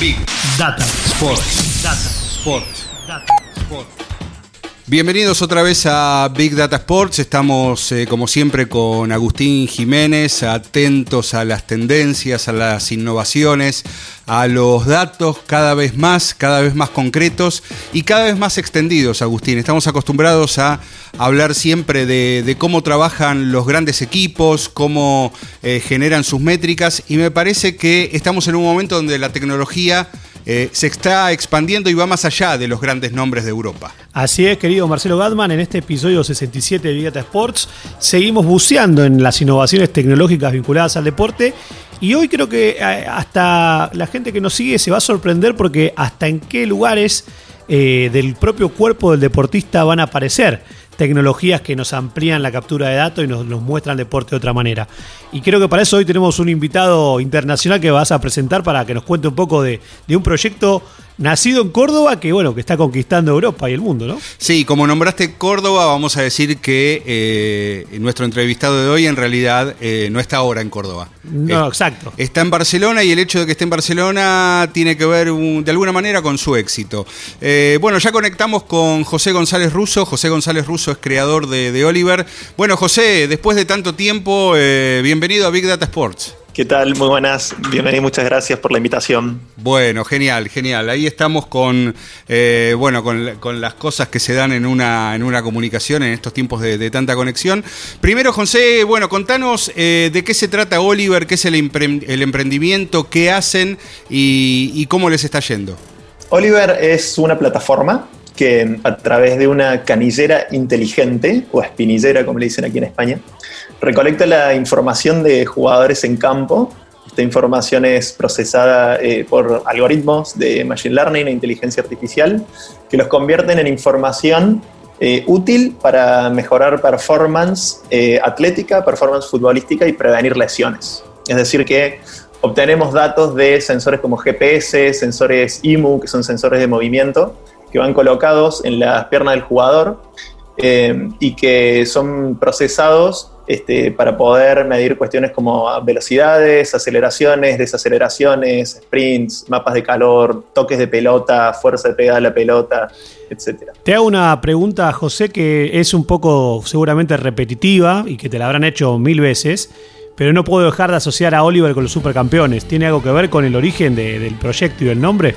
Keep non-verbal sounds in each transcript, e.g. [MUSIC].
Big Data Sports. Data Sports. Data Sports. Bienvenidos otra vez a Big Data Sports. Estamos, eh, como siempre, con Agustín Jiménez, atentos a las tendencias, a las innovaciones, a los datos cada vez más, cada vez más concretos y cada vez más extendidos, Agustín. Estamos acostumbrados a hablar siempre de, cómo trabajan los grandes equipos, cómo eh, generan sus métricas y me parece que estamos en un momento donde la tecnología eh, se está expandiendo y va más allá de los grandes nombres de Europa. Así es, querido Marcelo Gatman, en este episodio 67 de Big Sports seguimos buceando en las innovaciones tecnológicas vinculadas al deporte y hoy creo que eh, hasta la gente que nos sigue se va a sorprender porque hasta en qué lugares eh, del propio cuerpo del deportista van a aparecer tecnologías que nos amplían la captura de datos y nos, muestran el deporte de otra manera. Y creo que para eso hoy tenemos un invitado internacional que vas a presentar para que nos cuente un poco de un proyecto nacido en Córdoba, que bueno, que está conquistando Europa y el mundo, ¿no? Sí, como nombraste Córdoba, vamos a decir que eh, nuestro entrevistado de hoy en realidad eh, no está ahora en Córdoba. No, exacto. Está en Barcelona y el hecho de que esté en Barcelona tiene que ver de alguna manera con su éxito. Eh, bueno, ya conectamos con José González Russo. José González Russo es creador de, de Oliver. Bueno, José, después de tanto tiempo, bienvenido a Big Data Sports. ¿Qué tal? Muy buenas, bienvenido y muchas gracias por la invitación. Bueno, genial, genial. Ahí estamos con, eh, bueno, con, las cosas que se dan en una, en una comunicación en estos tiempos de, tanta conexión. Primero, José, bueno, contanos eh, de qué se trata Oliver, qué es el, emprendimiento, qué hacen y, cómo les está yendo. Oliver es una plataforma que a través de una canillera inteligente, o espinillera como le dicen aquí en España, recolecta la información de jugadores en campo. Esta información es procesada eh, por algoritmos de Machine Learning e inteligencia artificial que los convierten en información eh, útil para mejorar performance eh, atlética, performance futbolística y prevenir lesiones. Es decir, que obtenemos datos de sensores como GPS, sensores IMU, que son sensores de movimiento, que van colocados en las piernas del jugador y que son procesados este, para poder medir cuestiones como velocidades, aceleraciones, desaceleraciones, sprints, mapas de calor, toques de pelota, fuerza de pegada a la pelota, etc. Te hago una pregunta, José, que es un poco seguramente repetitiva y que te la habrán hecho mil veces, pero no puedo dejar de asociar a Oliver con los supercampeones. ¿Tiene algo que ver con el origen del proyecto y del nombre?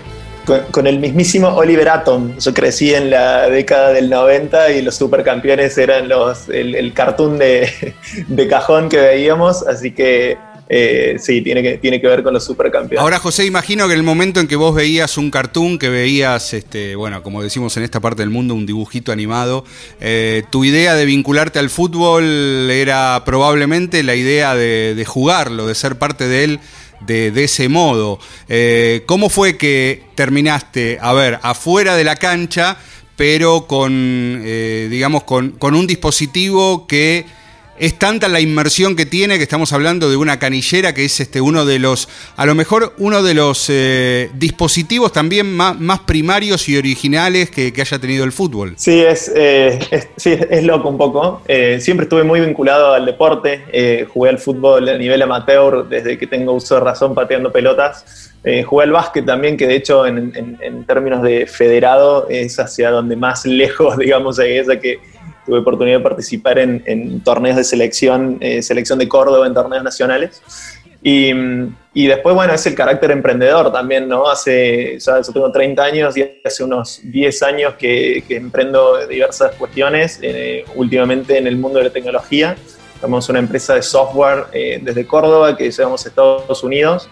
Con, el mismísimo Oliver Atom. Yo crecí en la década del 90 y los supercampeones eran los, el, cartoon [LAUGHS] de, cajón que veíamos, así que eh, sí, tiene que, tiene que ver con los supercampeones. Ahora, José, imagino que el momento en que vos veías un cartoon, que veías, este, bueno, como decimos en esta parte del mundo, un dibujito animado, eh, tu idea de vincularte al fútbol era probablemente la idea de, de jugarlo, de ser parte de él de, ese modo. Eh, ¿Cómo fue que terminaste, a ver, afuera de la cancha, pero con, eh, digamos, con, con un dispositivo que es tanta la inmersión que tiene que estamos hablando de una canillera que es este uno de los, a lo mejor uno de los eh, dispositivos también más, más, primarios y originales que, haya tenido el fútbol. Sí, es, eh, es, loco un poco. Eh, siempre estuve muy vinculado al deporte. jugué al fútbol a nivel amateur desde que tengo uso de razón pateando pelotas. jugué al básquet también, que de hecho en, en, términos de federado es hacia donde más [LAUGHS] lejos, digamos, llegué, ya que tuve oportunidad de participar en, torneos de selección, eh, selección de Córdoba en torneos nacionales. Y, y, después, bueno, es el carácter emprendedor también, ¿no? Hace, ya yo tengo 30 años y hace unos 10 años que, que emprendo diversas cuestiones, eh, últimamente en el mundo de la tecnología. Somos una empresa de software eh, desde Córdoba que llevamos a Estados Unidos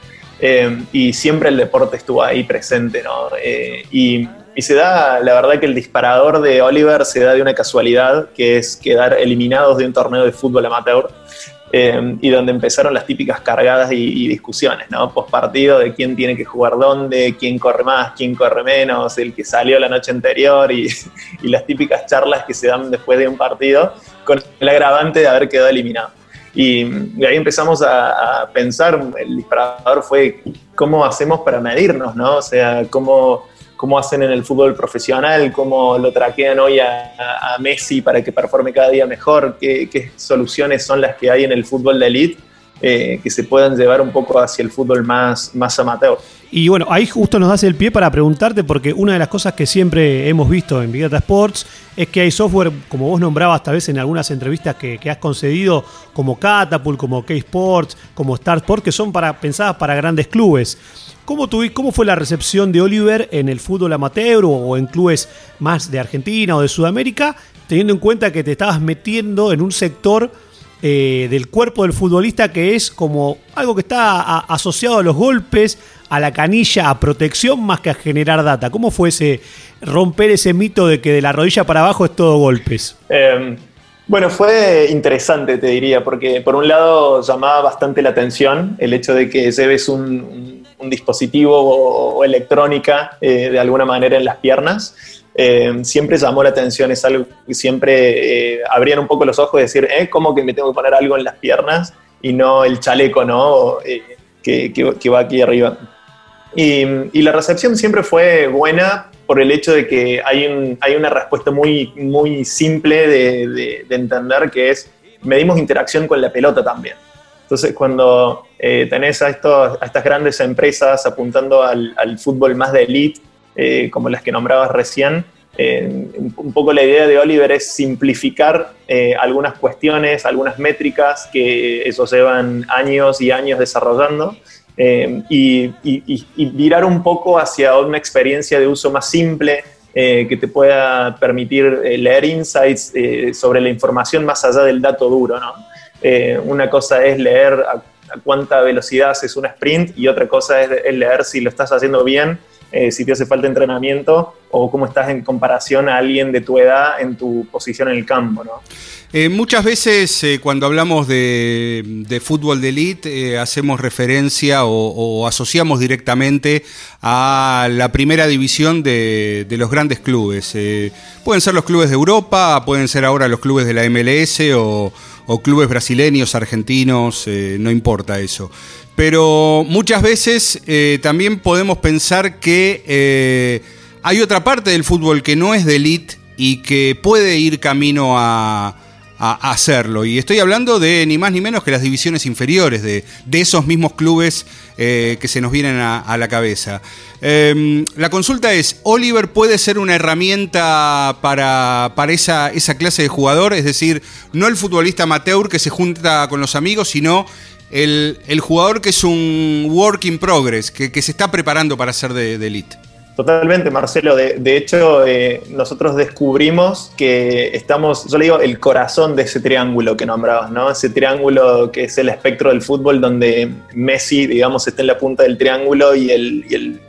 y siempre el deporte estuvo ahí presente, ¿no? y y se da, la verdad que el disparador de Oliver se da de una casualidad, que es quedar eliminados de un torneo de fútbol amateur. eh, y donde empezaron las típicas cargadas y, discusiones, ¿no? Post partido de quién tiene que jugar dónde, quién corre más, quién corre menos, el que salió la noche anterior y, [LAUGHS] las típicas charlas que se dan después de un partido con el agravante de haber quedado eliminado. Y, ahí empezamos a, a, pensar, el disparador fue cómo hacemos para medirnos, ¿no? O sea, cómo cómo hacen en el fútbol profesional, cómo lo traquean hoy a, Messi para que performe cada día mejor, qué, soluciones son las que hay en el fútbol de elite eh, que se puedan llevar un poco hacia el fútbol más, más amateur. Y bueno, ahí justo nos das el pie para preguntarte, porque una de las cosas que siempre hemos visto en Big Data Sports es que hay software, como vos nombrabas tal vez en algunas entrevistas que, has concedido, como Catapult, como K-Sports, como Startport, que son pensadas para grandes clubes. ¿Cómo, ¿Cómo fue la recepción de Oliver en el fútbol amateur o en clubes más de Argentina o de Sudamérica, teniendo en cuenta que te estabas metiendo en un sector eh, del cuerpo del futbolista que es como algo que está asociado a los golpes, a la canilla, a protección más que a generar data? ¿Cómo fue ese romper ese mito de que de la rodilla para abajo es todo golpes? Em, bueno, fue interesante, te diría, porque por un lado llamaba bastante la atención el hecho de que lleves un un dispositivo o, electrónica eh, de alguna manera en las piernas. Eh, siempre llamó la atención, es algo que siempre eh, abrían un poco los ojos y decir, eh, ¿cómo que me tengo que poner algo en las piernas y no el chaleco, ¿no? Que, que, va aquí arriba. Y, y, la recepción siempre fue buena por el hecho de que hay, un, hay una respuesta muy, muy simple de, de, de entender que es, medimos interacción con la pelota también. Entonces, cuando eh, tenés a, estos, a, estas grandes empresas apuntando al, fútbol más de elite, eh, como las que nombrabas recién, eh, un poco la idea de Oliver es simplificar algunas cuestiones, algunas métricas que eso llevan años y años desarrollando y, y, virar un poco hacia una experiencia de uso más simple, que te pueda permitir leer insights sobre la información más allá del dato duro, ¿no? Eh, una cosa es leer a, cuánta velocidad haces un sprint y otra cosa es, leer si lo estás haciendo bien, eh, si te hace falta entrenamiento o cómo estás en comparación a alguien de tu edad en tu posición en el campo. ¿no? Eh, muchas veces cuando hablamos de, fútbol de elite hacemos referencia o, asociamos directamente a la primera división de, los grandes clubes. pueden ser los clubes de Europa, pueden ser ahora los clubes de la MLS o, clubes brasileños, argentinos, eh, no importa eso. Pero muchas veces eh, también podemos pensar que eh, hay otra parte del fútbol que no es de elite y que puede ir camino a, hacerlo. Y estoy hablando de ni más ni menos que las divisiones inferiores, de, esos mismos clubes que se nos vienen a, la cabeza. Em, la consulta es, ¿Oliver puede ser una herramienta para, para esa, esa, clase de jugador? Es decir, no el futbolista amateur que se junta con los amigos, sino el, jugador que es un work in progress, que, se está preparando para ser de, elite. Totalmente, Marcelo. De, hecho, eh, nosotros descubrimos que estamos, yo le digo, el corazón de ese triángulo que nombrabas, ¿no? Ese triángulo que es el espectro del fútbol donde Messi, digamos, está en la punta del triángulo y el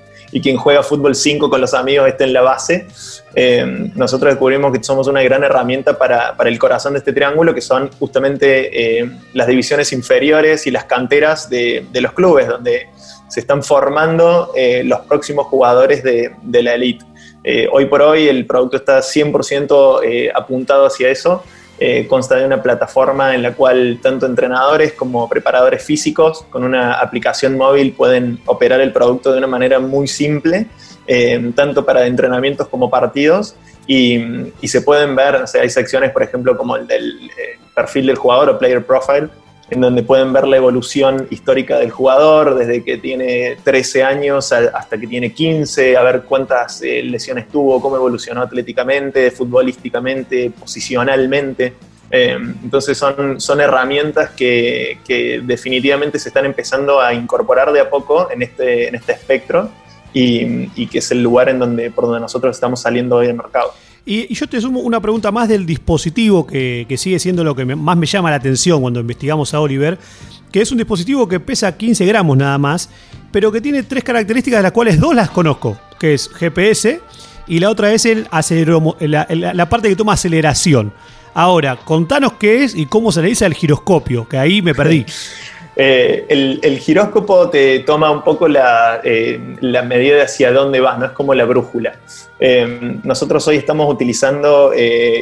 quien juega fútbol 5 con los amigos esté en la base. Eh, nosotros descubrimos que somos una gran herramienta para, el corazón de este triángulo, que son justamente eh, las divisiones inferiores y las canteras de, los clubes, donde se están formando eh, los próximos jugadores de, de la elite. hoy por hoy el producto está 100% apuntado hacia eso eh, consta de una plataforma en la cual tanto entrenadores como preparadores físicos con una aplicación móvil pueden operar el producto de una manera muy simple, eh, tanto para entrenamientos como partidos. Y, se pueden ver, o sea, hay secciones, por ejemplo, como el del eh, perfil del jugador o player profile, en donde pueden ver la evolución histórica del jugador, desde que tiene 13 años hasta que tiene 15, a ver cuántas eh, lesiones tuvo, cómo evolucionó atléticamente, futbolísticamente, posicionalmente. Eh, entonces son, son herramientas que, definitivamente se están empezando a incorporar de a poco en este, en este espectro y, y que es el lugar en donde, por donde nosotros estamos saliendo hoy al mercado. Y, yo te sumo una pregunta más del dispositivo que, sigue siendo lo que más me llama la atención cuando investigamos a Oliver, que es un dispositivo que pesa 15 gramos nada más, pero que tiene tres características de las cuales dos las conozco, que es GPS y la otra es el la, parte que toma aceleración. Ahora, contanos qué es y cómo se le dice giroscopio, que ahí me perdí. [LAUGHS] Eh, el, giróscopo te toma un poco la, eh, medida de hacia dónde vas, no es como la brújula. Eh, nosotros hoy estamos utilizando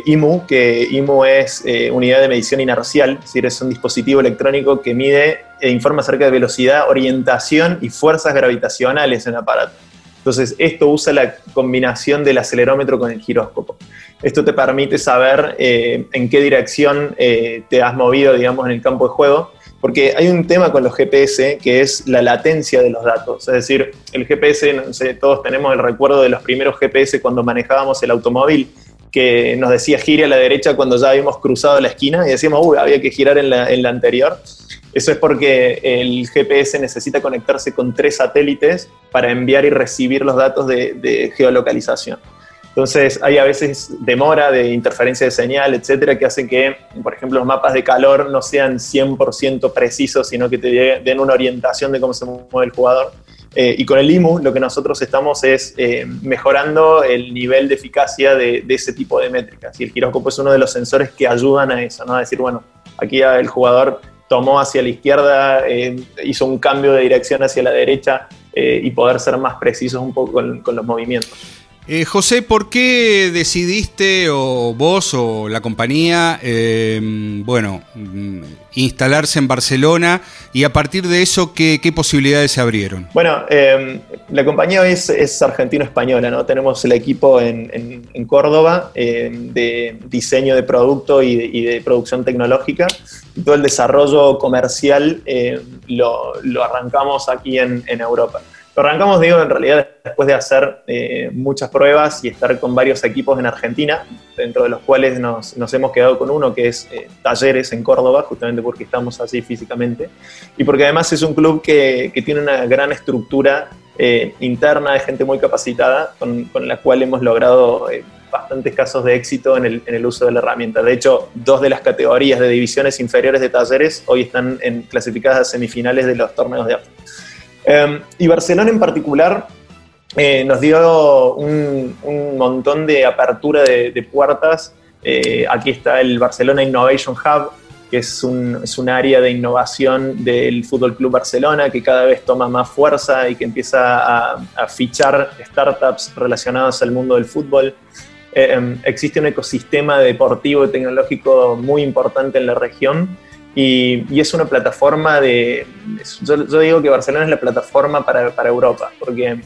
IMU, que IMU es unidad de medición inercial, es decir, es un dispositivo electrónico que mide e informa acerca de velocidad, orientación y fuerzas gravitacionales en el aparato. Entonces, esto usa la combinación del acelerómetro con el giróscopo. Esto te permite saber en qué dirección te has movido, digamos, en el campo de juego porque hay un tema con los GPS que es la latencia de los datos. Es decir, el GPS, no sé, todos tenemos el recuerdo de los primeros GPS cuando manejábamos el automóvil, que nos decía gire a la derecha cuando ya habíamos cruzado la esquina y decíamos, uy, había que girar en la, en la anterior. Eso es porque el GPS necesita conectarse con tres satélites para enviar y recibir los datos de, de geolocalización. Entonces hay a veces demora de interferencia de señal, etcétera, que hacen que, por ejemplo, los mapas de calor no sean 100% precisos, sino que te den una orientación de cómo se mueve el jugador. Eh, y con el IMU lo que nosotros estamos es eh, mejorando el nivel de eficacia de, ese tipo de métricas. Y el giróscopo es uno de los sensores que ayudan a eso, ¿no? A decir, bueno, aquí el jugador tomó hacia la izquierda, eh, hizo un cambio de dirección hacia la derecha y poder ser más precisos un poco con los movimientos. Eh, José, ¿por qué decidiste, o vos o la compañía, eh, bueno, mm, instalarse en Barcelona y a partir de eso, qué, posibilidades se abrieron? Bueno, em, la compañía hoy es, argentino-española, ¿no? Tenemos el equipo en, Córdoba em, de diseño de producto y de, producción tecnológica. todo el desarrollo comercial em, lo, arrancamos aquí en Europa arrancamos, digo, en realidad después de hacer eh, muchas pruebas y estar con varios equipos en Argentina, dentro de los cuales nos, hemos quedado con uno que es eh, Talleres en Córdoba, justamente porque estamos así físicamente, y porque además es un club que, tiene una gran estructura eh, interna de gente muy capacitada, con, la cual hemos logrado bastantes casos de éxito en el, uso de la herramienta. De hecho, dos de las categorías de divisiones inferiores de talleres hoy están en, clasificadas a semifinales de los torneos de arte. Em, y Barcelona en particular eh, nos dio un, montón de apertura de, puertas. Eh, aquí está el Barcelona Innovation Hub, que es un, es un, área de innovación del Fútbol Club Barcelona que cada vez toma más fuerza y que empieza a, fichar startups relacionadas al mundo del fútbol. Eh, em, existe un ecosistema deportivo y tecnológico muy importante en la región y, es una plataforma de... Yo, digo que Barcelona es la plataforma para, para Europa, porque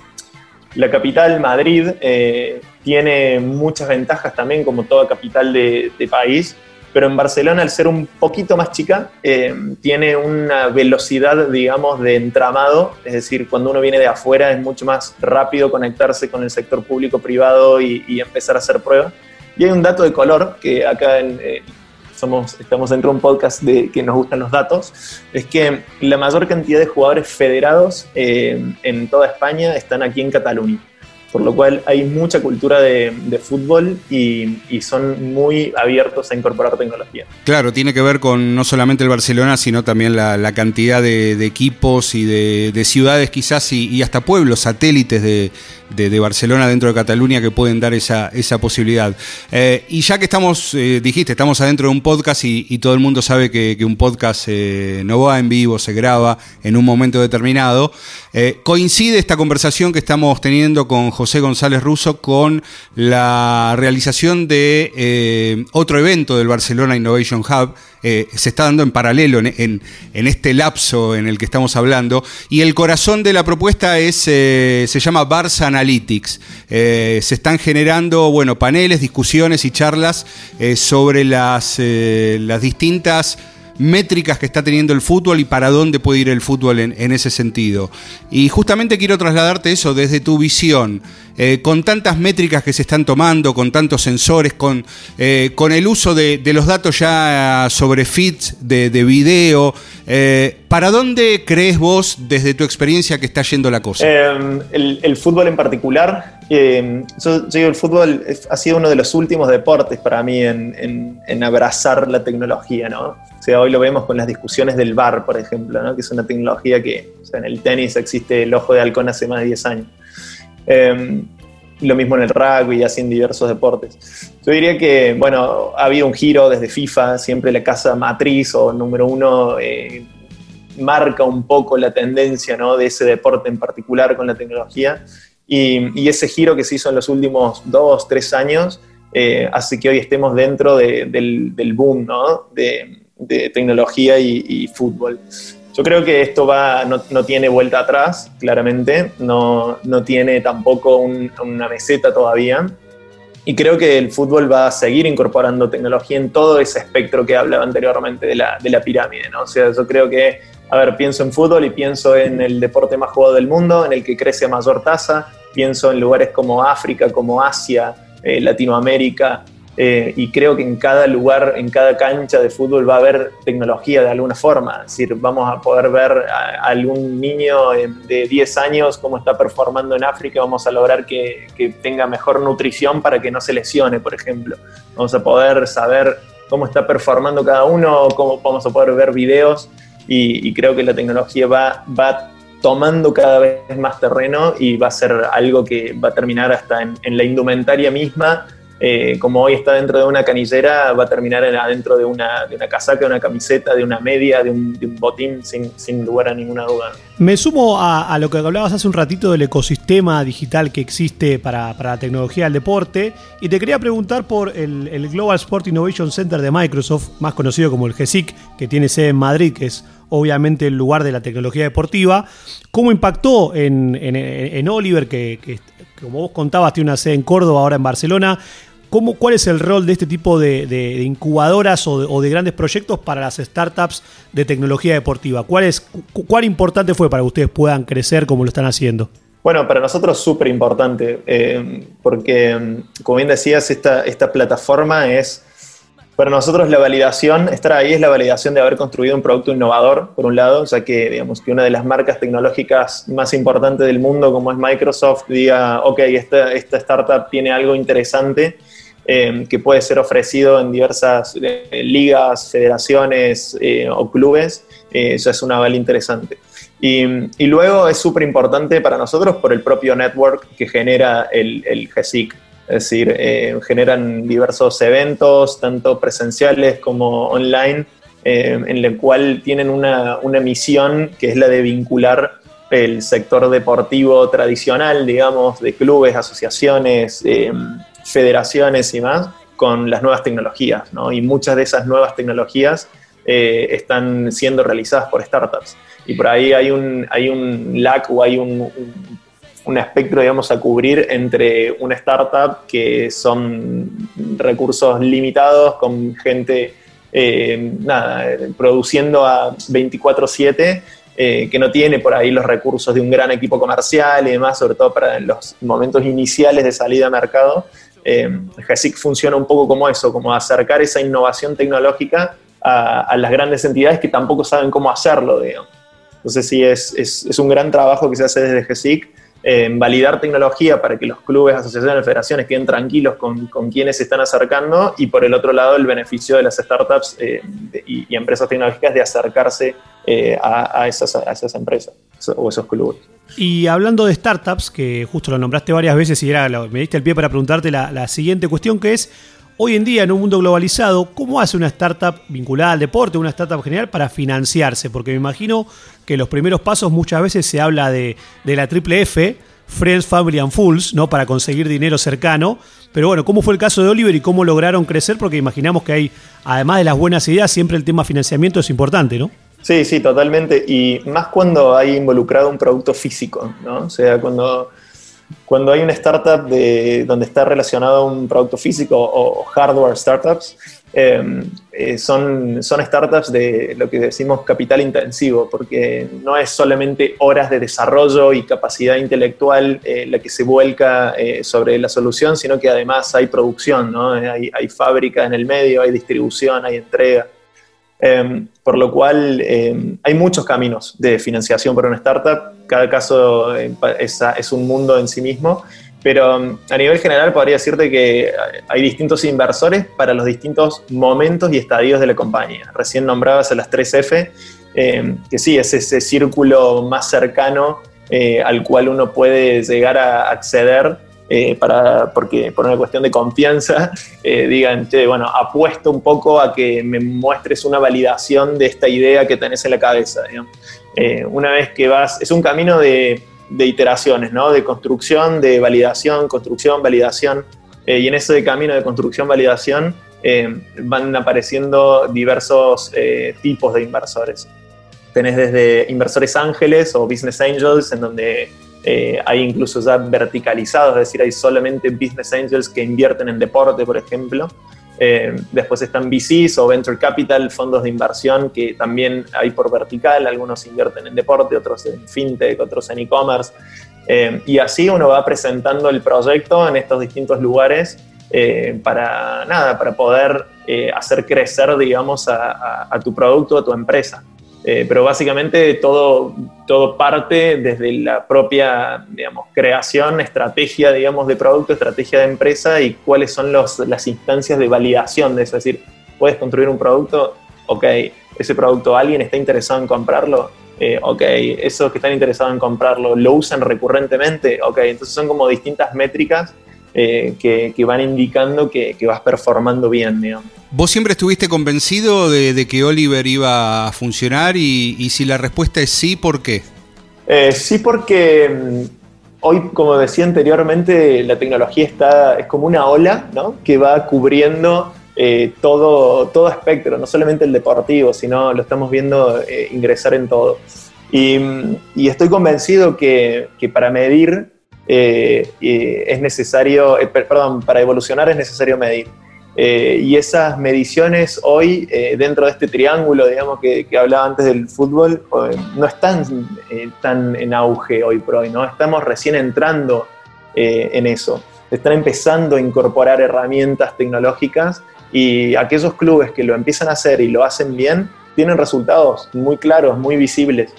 la capital, Madrid, eh, tiene muchas ventajas también, como toda capital de, país, pero en Barcelona, al ser un poquito más chica, eh, tiene una velocidad, digamos, de entramado, es decir, cuando uno viene de afuera es mucho más rápido conectarse con el sector público-privado y, y, empezar a hacer pruebas. Y hay un dato de color que acá en, eh, estamos dentro de un podcast de que nos gustan los datos, es que la mayor cantidad de jugadores federados eh, en toda España están aquí en Cataluña por lo cual hay mucha cultura de, fútbol y, son muy abiertos a incorporar tecnología. Claro, tiene que ver con no solamente el Barcelona, sino también la, cantidad de, equipos y de, ciudades quizás y, hasta pueblos satélites de, Barcelona dentro de Cataluña que pueden dar esa, esa posibilidad. Eh, y ya que estamos, eh, dijiste, estamos adentro de un podcast y, todo el mundo sabe que, un podcast eh, no va en vivo, se graba en un momento determinado, coincide esta conversación que estamos teniendo con José González Russo con la realización de otro evento del Barcelona Innovation Hub. Se está dando en paralelo en, este lapso en el que estamos hablando. Y el corazón de la propuesta es, se llama Barça. Se están generando bueno, paneles, discusiones y charlas sobre las, las distintas métricas que está teniendo el fútbol y para dónde puede ir el fútbol en, ese sentido. Y justamente quiero trasladarte eso desde tu visión, eh, con tantas métricas que se están tomando, con tantos sensores, con, eh, con el uso de, los datos ya sobre feeds de, video. Eh, ¿Para dónde crees vos, desde tu experiencia, que está yendo la cosa? El, fútbol en particular, yo, digo, el fútbol ha sido uno de los últimos deportes para mí en, en abrazar la tecnología, ¿no? O sea, hoy lo vemos con las discusiones del VAR, por ejemplo, ¿no? que es una tecnología que en el tenis existe el ojo de halcón hace más de 10 años. Em, lo mismo en el rugby y así en diversos deportes. Yo diría que, bueno, ha habido un giro desde FIFA, siempre la casa matriz o número uno eh, marca un poco la tendencia ¿no? de ese deporte en particular con la tecnología. Y, ese giro que se hizo en los últimos dos, tres años eh, hace que hoy estemos dentro del, boom ¿no? de, tecnología y, fútbol. Yo creo que esto va, no, tiene vuelta atrás, claramente, no, no tiene tampoco una meseta todavía. Y creo que el fútbol va a seguir incorporando tecnología en todo ese espectro que hablaba anteriormente de la, de la pirámide. ¿no? O sea, yo creo que, a ver, pienso en fútbol y pienso en el deporte más jugado del mundo, en el que crece a mayor tasa. Pienso en lugares como África, como Asia, eh, Latinoamérica, eh, y creo que en cada lugar, en cada cancha de fútbol va a haber tecnología de alguna forma. Es decir, vamos a poder ver a, algún niño de 10 años cómo está performando en África, vamos a lograr que, tenga mejor nutrición para que no se lesione, por ejemplo. Vamos a poder saber cómo está performando cada uno, cómo vamos a poder ver videos y, creo que la tecnología va, va tomando cada vez más terreno y va a ser algo que va a terminar hasta en la indumentaria misma eh, como hoy está dentro de una canillera, va a terminar adentro de una, casaca, de una camiseta, de una media, de un, botín, sin, lugar a ninguna duda. Me sumo a, lo que hablabas hace un ratito del ecosistema digital que existe para, la tecnología del deporte y te quería preguntar por el, Global Sport Innovation Center de Microsoft, más conocido como el GESIC, que tiene sede en Madrid, que es obviamente el lugar de la tecnología deportiva. ¿Cómo impactó en, Oliver, que, que, como vos contabas, tiene una sede en Córdoba, ahora en Barcelona? ¿Cuál es el rol de este tipo de, incubadoras o de, grandes proyectos para las startups de tecnología deportiva? ¿Cuál, es, ¿Cuán importante fue para que ustedes puedan crecer como lo están haciendo? Bueno, para nosotros súper importante, eh, porque como bien decías, esta, esta plataforma es, para nosotros la validación, estar ahí es la validación de haber construido un producto innovador, por un lado, ya que digamos que una de las marcas tecnológicas más importantes del mundo, como es Microsoft, diga, ok, esta, esta startup tiene algo interesante Em, que puede ser ofrecido en diversas eh, ligas, federaciones eh, o clubes, eh, eso es una aval interesante. Y, luego es súper importante para nosotros por el propio network que genera el, el GESIC. Es decir, generan diversos eventos, tanto presenciales como online, en el cual tienen una, una misión que es la de vincular el sector deportivo tradicional, digamos, de clubes, asociaciones, federaciones y más con las nuevas tecnologías, ¿no? Y muchas de esas nuevas tecnologías eh, están siendo realizadas por startups. Y por ahí hay un, hay un lag o hay un, un, espectro, digamos, a cubrir entre una startup que son recursos limitados con gente, eh, nada, produciendo a 24/7 eh, que no tiene por ahí los recursos de un gran equipo comercial y demás, sobre todo para los momentos iniciales de salida a mercado, eh, GESIC funciona un poco como eso, como acercar esa innovación tecnológica a, las grandes entidades que tampoco saben cómo hacerlo, digamos. Entonces sí, es, es, un gran trabajo que se hace desde GESIC en validar tecnología para que los clubes, asociaciones, federaciones queden tranquilos con, con quienes se están acercando y por el otro lado el beneficio de las startups eh, y, empresas tecnológicas de acercarse eh, a, esas, a esas empresas o esos clubes. Y hablando de startups, que justo lo nombraste varias veces y era, me diste el pie para preguntarte la, siguiente cuestión, que es, hoy en día en un mundo globalizado, ¿cómo hace una startup vinculada al deporte, una startup general, para financiarse? Porque me imagino que los primeros pasos muchas veces se habla de, la triple F, Friends, Family and Fools, ¿no? Para conseguir dinero cercano. Pero bueno, ¿cómo fue el caso de Oliver y cómo lograron crecer? Porque imaginamos que hay, además de las buenas ideas, siempre el tema financiamiento es importante, ¿no? Sí, sí, totalmente. Y más cuando hay involucrado un producto físico, ¿no? O sea, cuando, cuando hay una startup de, donde está relacionado un producto físico o, hardware startups, em, eh, son, son startups de lo que decimos capital intensivo, porque no es solamente horas de desarrollo y capacidad intelectual eh, la que se vuelca eh, sobre la solución, sino que además hay producción, ¿no? hay, hay fábrica en el medio, hay distribución, hay entrega. Em, por lo cual em, hay muchos caminos de financiación para una startup. Cada caso eh, es, un mundo en sí mismo. Pero em, a nivel general podría decirte que hay distintos inversores para los distintos momentos y estadios de la compañía. Recién nombrabas a las 3F, que sí, es ese círculo más cercano eh, al cual uno puede llegar a acceder eh, para, porque por una cuestión de confianza, [LAUGHS] eh, digan, che, bueno, apuesto un poco a que me muestres una validación de esta idea que tenés en la cabeza. Eh, una vez que vas, es un camino de, de, iteraciones, ¿no? De construcción, de validación, construcción, validación. y en ese camino de construcción, validación, van apareciendo diversos tipos de inversores. Tenés desde inversores ángeles o business angels, en donde eh, hay incluso ya verticalizados, es decir, hay solamente business angels que invierten en deporte, por ejemplo. Eh, después están VCs o Venture Capital, fondos de inversión que también hay por vertical, algunos invierten en deporte, otros en fintech, otros en e-commerce. Eh, y así uno va presentando el proyecto en estos distintos lugares para, nada, para poder hacer crecer, digamos, a tu producto, a tu empresa. Eh, pero básicamente todo, todo parte desde la propia, digamos, creación, estrategia, digamos, de producto, estrategia de empresa y cuáles son los, las instancias de validación de eso. Es decir, puedes construir un producto, ok, ese producto alguien está interesado en comprarlo, eh, ok, esos que están interesados en comprarlo lo usan recurrentemente, ok, entonces son como distintas métricas eh, que, van indicando que, vas performando bien, digamos. ¿Vos siempre estuviste convencido de, que Oliver iba a funcionar? Y, si la respuesta es sí, ¿por qué? Eh, sí, porque mm, hoy, como decía anteriormente, la tecnología está, es como una ola ¿no? que va cubriendo eh, todo, todo espectro, no solamente el deportivo, sino lo estamos viendo ingresar en todo. Y, mm, y estoy convencido que, que, para medir eh, es necesario, eh, perdón, para evolucionar es necesario medir. Eh, y esas mediciones hoy, dentro de este triángulo, digamos, que, hablaba antes del fútbol, no están tan en auge hoy por hoy, ¿no? Estamos recién entrando en eso. Están empezando a incorporar herramientas tecnológicas y aquellos clubes que lo empiezan a hacer y lo hacen bien, tienen resultados muy claros, muy visibles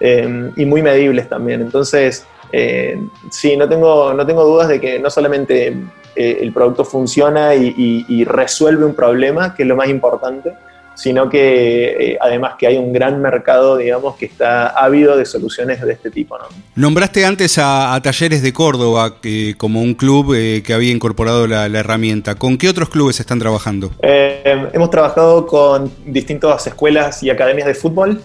y muy medibles también. Entonces, eh, sí, no tengo, no tengo dudas de que no solamente eh, el producto funciona y, resuelve un problema, que es lo más importante, sino que eh, además que hay un gran mercado, digamos, que está ávido de soluciones de este tipo. ¿no? Nombraste antes a, Talleres de Córdoba como un club eh, que había incorporado la, herramienta. ¿Con qué otros clubes están trabajando? Eh, hemos trabajado con distintas escuelas y academias de fútbol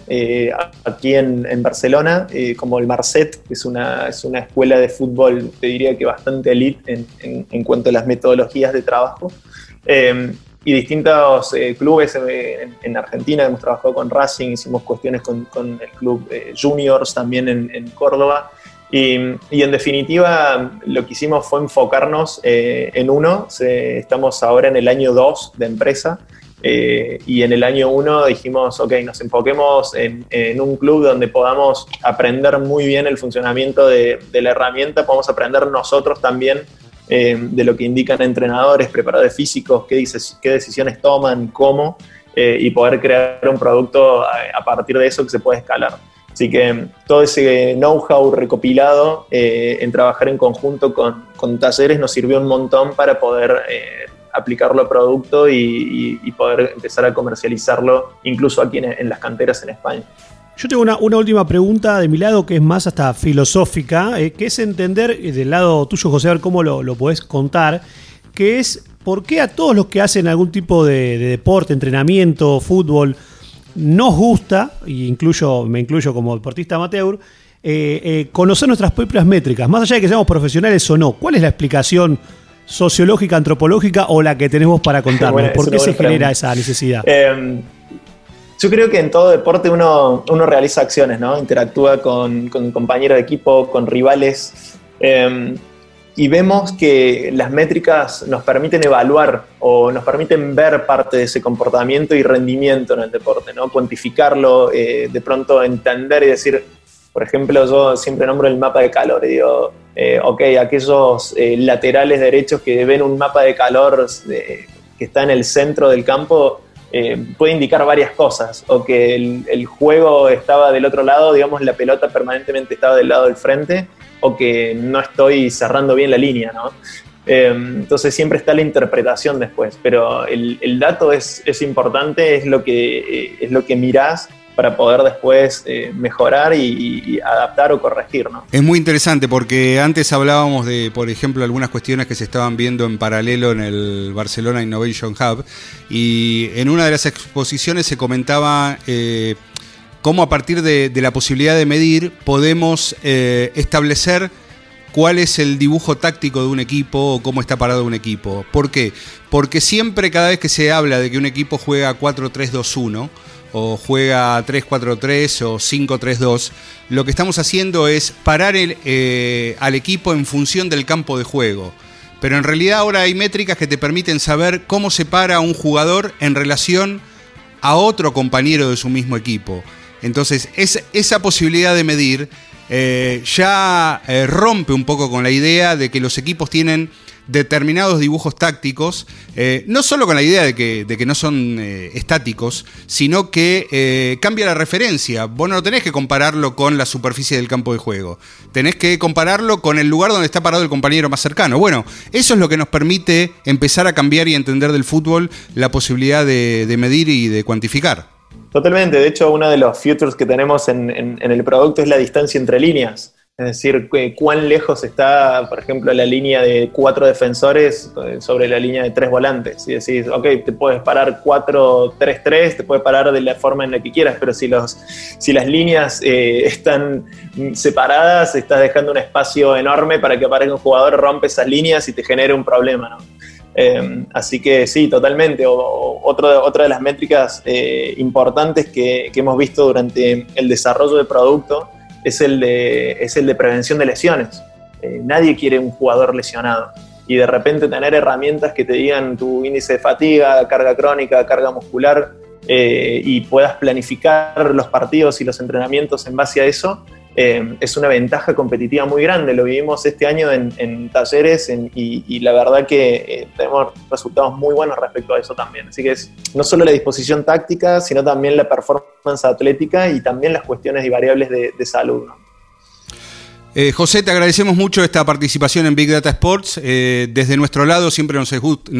aquí en, Barcelona, como el Marcet, que es una, es una escuela de fútbol, te diría que bastante elite en, en cuanto a las metodologías de trabajo y distintos eh, clubes en, Argentina, hemos trabajado con Racing, hicimos cuestiones con, el club eh, Juniors también en, Córdoba. Y, en definitiva, lo que hicimos fue enfocarnos eh, en uno. estamos ahora en el año 2 de empresa. y en el año 1 dijimos, ok, nos enfoquemos en, un club donde podamos aprender muy bien el funcionamiento de, de la herramienta, podamos aprender nosotros también eh, de lo que indican entrenadores, preparadores físicos, qué, qué decisiones toman, cómo, eh, y poder crear un producto a, partir de eso que se puede escalar. Así que todo ese know-how recopilado eh, en trabajar en conjunto con, talleres nos sirvió un montón para poder aplicarlo a producto y, poder empezar a comercializarlo incluso aquí en las canteras en España. Yo tengo una, última pregunta de mi lado que es más hasta filosófica, eh, que es entender eh, del lado tuyo, José, a ver cómo lo, lo podés contar, que es por qué a todos los que hacen algún tipo de, deporte, entrenamiento, fútbol, nos gusta, y incluyo, me incluyo como deportista amateur, eh, conocer nuestras propias métricas, más allá de que seamos profesionales o no. ¿Cuál es la explicación sociológica, antropológica o la que tenemos para [LAUGHS] contarnos? ¿Por qué se genera esa necesidad? Em, yo creo que en todo deporte uno, uno realiza acciones, ¿no? Interactúa con, con compañeros de equipo, con rivales. Em, y vemos que las métricas nos permiten evaluar o nos permiten ver parte de ese comportamiento y rendimiento en el deporte, ¿no? Cuantificarlo, eh, de pronto entender y decir, por ejemplo, yo siempre nombro el mapa de calor y digo, eh, ok, aquellos eh, laterales derechos que ven un mapa de calor que está en el centro del campo, eh, puede indicar varias cosas, o que el, juego estaba del otro lado, digamos, la pelota permanentemente estaba del lado del frente, o que no estoy cerrando bien la línea, ¿no? Eh, entonces siempre está la interpretación después, pero el, dato es, importante, es lo, que, es lo que mirás para poder después eh, mejorar y, adaptar o corregir. ¿no? Es muy interesante porque antes hablábamos de, por ejemplo, algunas cuestiones que se estaban viendo en paralelo en el Barcelona Innovation Hub y en una de las exposiciones se comentaba... Eh, cómo a partir de, la posibilidad de medir podemos eh, establecer cuál es el dibujo táctico de un equipo o cómo está parado un equipo. ¿Por qué? Porque siempre cada vez que se habla de que un equipo juega 4-3-2-1 o juega 3-4-3 o 5-3-2, lo que estamos haciendo es parar eh, al equipo en función del campo de juego. Pero en realidad ahora hay métricas que te permiten saber cómo se para un jugador en relación a otro compañero de su mismo equipo. Entonces, esa posibilidad de medir eh, ya eh, rompe un poco con la idea de que los equipos tienen determinados dibujos tácticos, eh, no solo con la idea de que, no son estáticos, sino que cambia la referencia. Vos no tenés que compararlo con la superficie del campo de juego, tenés que compararlo con el lugar donde está parado el compañero más cercano. Bueno, eso es lo que nos permite empezar a cambiar y entender del fútbol la posibilidad de medir y de cuantificar. Totalmente, de hecho uno de los futures que tenemos en, el producto es la distancia entre líneas. Es decir, cuán lejos está, por ejemplo, la línea de cuatro defensores eh, sobre la línea de tres volantes. Y decís, ok, te puedes parar 4-3-3, te puedes parar de la forma en la que quieras, pero si, los, si las líneas eh, están separadas, estás dejando un espacio enorme para que aparezca un jugador, rompe esas líneas y te genere un problema. ¿no? Em, así que sí, totalmente. otra de las métricas eh, importantes que, hemos visto durante el desarrollo del producto es el de, es el de prevención de lesiones. Eh, nadie quiere un jugador lesionado. Y de repente tener herramientas que te digan tu índice de fatiga, carga crónica, carga muscular, eh, y puedas planificar los partidos y los entrenamientos en base a eso, eh, es una ventaja competitiva muy grande. Lo vivimos este año en, talleres y, la verdad que eh, tenemos resultados muy buenos respecto a eso también. Así que es no solo la disposición táctica, sino también la performance atlética y también las cuestiones y variables de, salud. Eh, José, te agradecemos mucho esta participación en Big Data Sports. Desde nuestro lado siempre nos,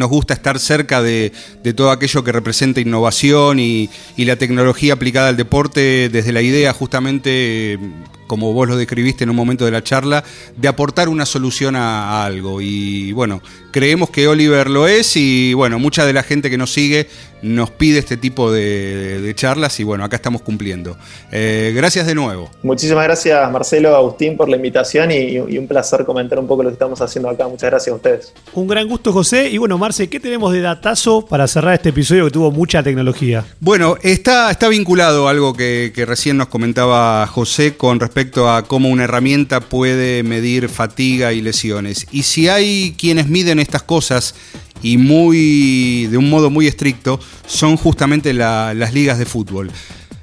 gusta estar cerca de, todo aquello que representa innovación y, la tecnología aplicada al deporte, desde la idea justamente, como vos lo describiste en un momento de la charla, de aportar una solución a algo. Y bueno, creemos que Oliver lo es y bueno, mucha de la gente que nos sigue nos pide este tipo de, charlas y bueno, acá estamos cumpliendo. Eh, gracias de nuevo. Muchísimas gracias Marcelo, Agustín por la invitación y, un placer comentar un poco lo que estamos haciendo acá. Muchas gracias a ustedes. Un gran gusto José y bueno Marce, ¿qué tenemos de datazo para cerrar este episodio que tuvo mucha tecnología? Bueno, está, está vinculado a algo que, que recién nos comentaba José con respecto a cómo una herramienta puede medir fatiga y lesiones. Y si hay quienes miden estas cosas y muy de un modo muy estricto son justamente las ligas de fútbol.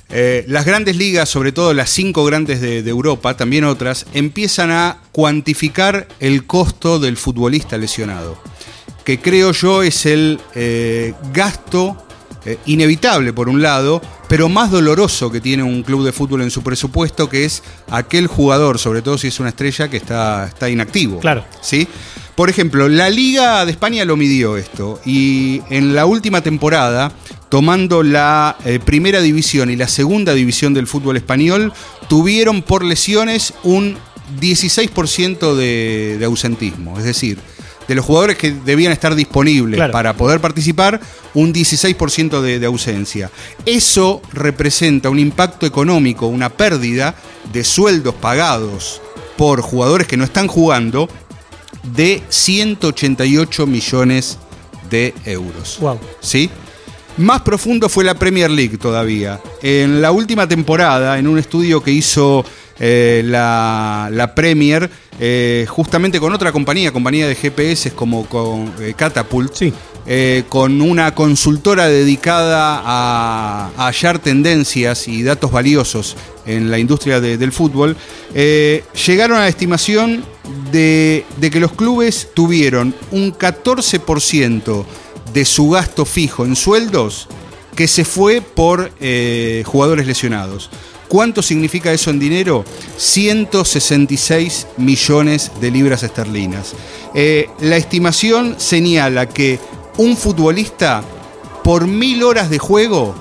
Eh, las grandes ligas, sobre todo las cinco grandes de, Europa, también otras, empiezan a cuantificar el costo del futbolista lesionado, que creo yo es el eh, gasto eh, inevitable por un lado, pero más doloroso que tiene un club de fútbol en su presupuesto, que es aquel jugador, sobre todo si es una estrella, que está, está inactivo. Claro. ¿sí? Por ejemplo, la Liga de España lo midió esto y en la última temporada, tomando la eh, primera división y la segunda división del fútbol español, tuvieron por lesiones un 16% de, ausentismo. Es decir, de los jugadores que debían estar disponibles para poder participar, un 16% de, de, ausencia. Eso representa un impacto económico, una pérdida de sueldos pagados por jugadores que no están jugando de 188 millones de euros. Wow. ¿Sí? Más profundo fue la Premier League todavía. En la última temporada, en un estudio que hizo eh, la, Premier, eh, justamente con otra compañía, compañía de GPS como con, eh, Catapult, sí. con una consultora dedicada a, hallar tendencias y datos valiosos en la industria del fútbol, llegaron a la estimación de, que los clubes tuvieron un 14% de su gasto fijo en sueldos que se fue por eh, jugadores lesionados. ¿Cuánto significa eso en dinero? 166 millones de libras esterlinas. Eh, la estimación señala que un futbolista por mil horas de juego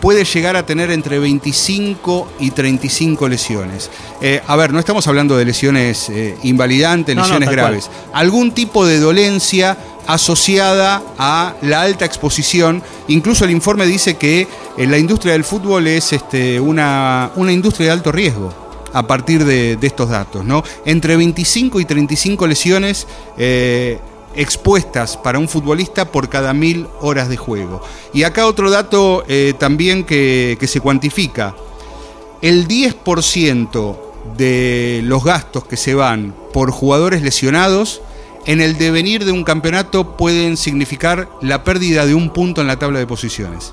puede llegar a tener entre 25 y 35 lesiones. Eh, a ver, no estamos hablando de lesiones eh, invalidantes, No, lesiones graves. Algún tipo de dolencia asociada a la alta exposición. Incluso el informe dice que eh, la industria del fútbol es este, una, una industria de alto riesgo a partir de, estos datos. ¿no? Entre 25 y 35 lesiones eh, expuestas para un futbolista por cada mil horas de juego. Y acá otro dato eh, también que se cuantifica. El 10% de los gastos que se van por jugadores lesionados en el devenir de un campeonato pueden significar la pérdida de un punto en la tabla de posiciones.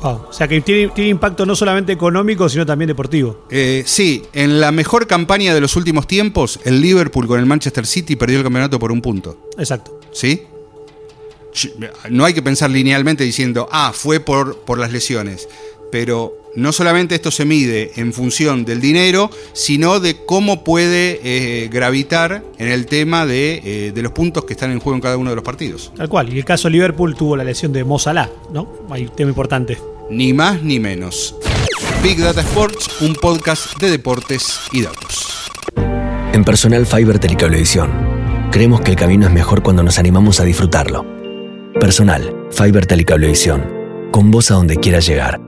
Wow. O sea que tiene, tiene impacto no solamente económico, sino también deportivo. Eh, sí, en la mejor campaña de los últimos tiempos, el Liverpool con el Manchester City perdió el campeonato por un punto. Exacto. ¿Sí? No hay que pensar linealmente diciendo, ah, fue por, por las lesiones. Pero no solamente esto se mide en función del dinero, sino de cómo puede eh, gravitar en el tema de, eh, de los puntos que están en juego en cada uno de los partidos. Tal cual. Y el caso de Liverpool tuvo la lesión de Mo Salah, ¿no? Hay un tema importante. Ni más ni menos. Big Data Sports, un podcast de deportes y datos. En Personal Fiber Telecablevisión, creemos que el camino es mejor cuando nos animamos a disfrutarlo. Personal Fiber Telecablevisión, con vos a donde quieras llegar.